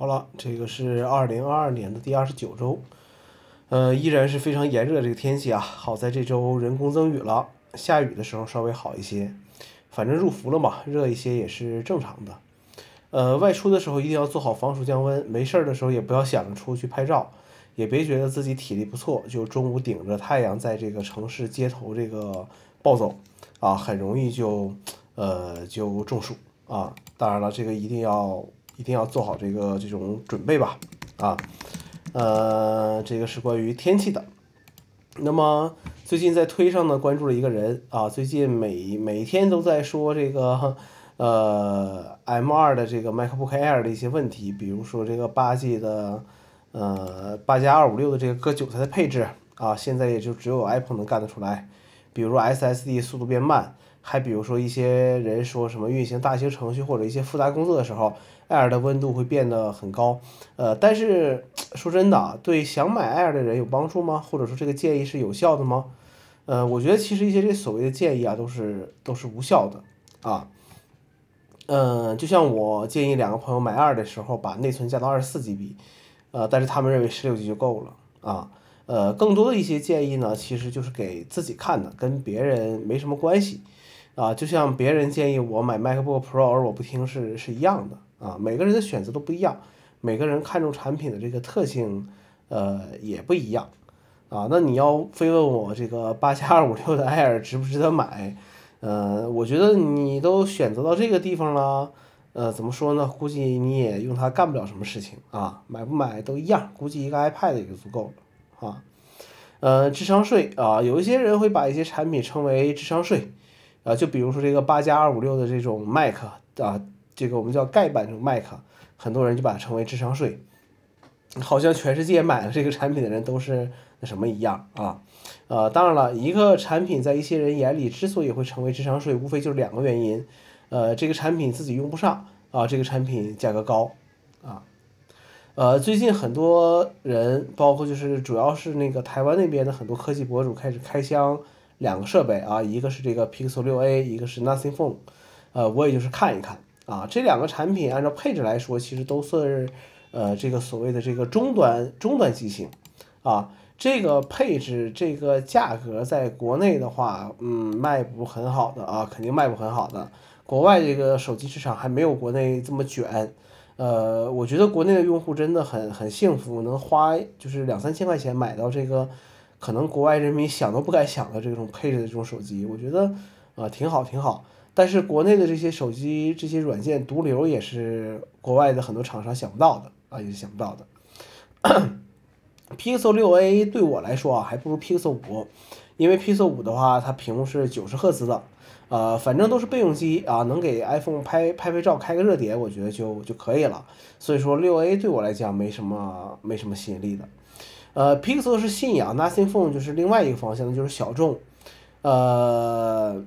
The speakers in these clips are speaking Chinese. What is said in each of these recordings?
好了，这个是二零二二年的第二十九周，呃，依然是非常炎热这个天气啊。好在这周人工增雨了，下雨的时候稍微好一些。反正入伏了嘛，热一些也是正常的。呃，外出的时候一定要做好防暑降温，没事儿的时候也不要想着出去拍照，也别觉得自己体力不错，就中午顶着太阳在这个城市街头这个暴走啊，很容易就呃就中暑啊。当然了，这个一定要。一定要做好这个这种准备吧，啊，呃，这个是关于天气的。那么最近在推上呢关注了一个人啊，最近每每天都在说这个呃 M2 的这个 MacBook Air 的一些问题，比如说这个八 G 的呃八加二五六的这个割韭菜的配置啊，现在也就只有 Apple 能干得出来，比如 SSD 速度变慢。还比如说，一些人说什么运行大型程序或者一些复杂工作的时候，Air 的温度会变得很高。呃，但是说真的啊，对想买 Air 的人有帮助吗？或者说这个建议是有效的吗？呃，我觉得其实一些这所谓的建议啊，都是都是无效的啊。嗯，就像我建议两个朋友买 air 的时候，把内存加到二十四 GB，呃，但是他们认为十六 G 就够了啊。呃，更多的一些建议呢，其实就是给自己看的，跟别人没什么关系。啊，就像别人建议我买 MacBook Pro 而我不听是是一样的啊，每个人的选择都不一样，每个人看重产品的这个特性，呃也不一样啊。那你要非问我这个八加二五六的 Air 值不值得买？呃，我觉得你都选择到这个地方了，呃，怎么说呢？估计你也用它干不了什么事情啊，买不买都一样，估计一个 iPad 也就足够了啊。呃，智商税啊，有一些人会把一些产品称为智商税。啊，就比如说这个八加二五六的这种 Mac 啊，这个我们叫盖板这种 Mac，很多人就把它称为智商税，好像全世界买了这个产品的人都是那什么一样啊。呃，当然了，一个产品在一些人眼里之所以会成为智商税，无非就是两个原因，呃，这个产品自己用不上啊，这个产品价格高啊。呃，最近很多人，包括就是主要是那个台湾那边的很多科技博主开始开箱。两个设备啊，一个是这个 Pixel 6a，一个是 Nothing Phone，呃，我也就是看一看啊，这两个产品按照配置来说，其实都算是呃这个所谓的这个中端中端机型啊，这个配置这个价格在国内的话，嗯，卖不很好的啊，肯定卖不很好的。国外这个手机市场还没有国内这么卷，呃，我觉得国内的用户真的很很幸福，能花就是两三千块钱买到这个。可能国外人民想都不敢想的这种配置的这种手机，我觉得啊挺好挺好。但是国内的这些手机这些软件毒瘤也是国外的很多厂商想不到的啊，也是想不到的。Pixel 6a 对我来说啊，还不如 Pixel 5，因为 Pixel 5的话，它屏幕是九十赫兹的，呃，反正都是备用机啊，能给 iPhone 拍拍拍照、开个热点，我觉得就就可以了。所以说 6a 对我来讲没什么没什么吸引力的。呃，Pixel 是信仰，Nothing Phone 就是另外一个方向，就是小众。呃，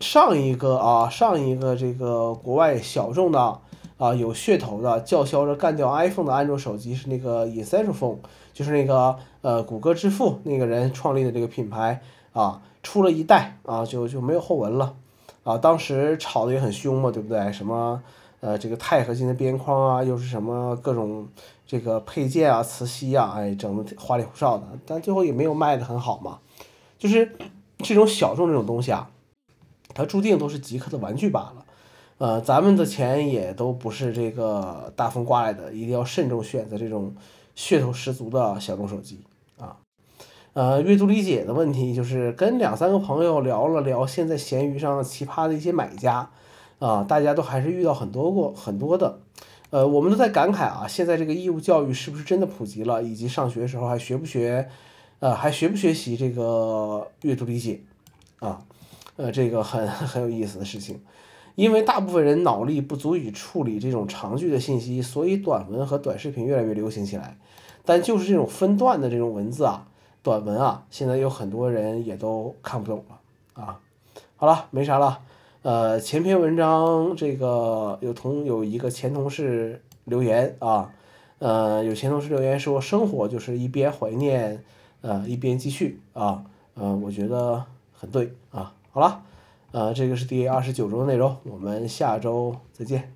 上一个啊，上一个这个国外小众的啊，有噱头的，叫嚣着干掉 iPhone 的安卓手机是那个 Essential Phone，就是那个呃谷歌之父那个人创立的这个品牌啊，出了一代啊，就就没有后文了啊。当时炒的也很凶嘛，对不对？什么？呃，这个钛合金的边框啊，又是什么各种这个配件啊、磁吸啊，哎，整的花里胡哨的，但最后也没有卖的很好嘛。就是这种小众这种东西啊，它注定都是极客的玩具罢了。呃，咱们的钱也都不是这个大风刮来的，一定要慎重选择这种噱头十足的小众手机啊。呃，阅读理解的问题就是跟两三个朋友聊了聊，现在闲鱼上奇葩的一些买家。啊，大家都还是遇到很多过很多的，呃，我们都在感慨啊，现在这个义务教育是不是真的普及了，以及上学的时候还学不学，呃，还学不学习这个阅读理解，啊，呃，这个很很有意思的事情，因为大部分人脑力不足以处理这种长句的信息，所以短文和短视频越来越流行起来，但就是这种分段的这种文字啊，短文啊，现在有很多人也都看不懂了啊，好了，没啥了。呃，前篇文章这个有同有一个前同事留言啊，呃，有前同事留言说，生活就是一边怀念，呃，一边继续啊，呃，我觉得很对啊。好了，呃，这个是第二十九周的内容，我们下周再见。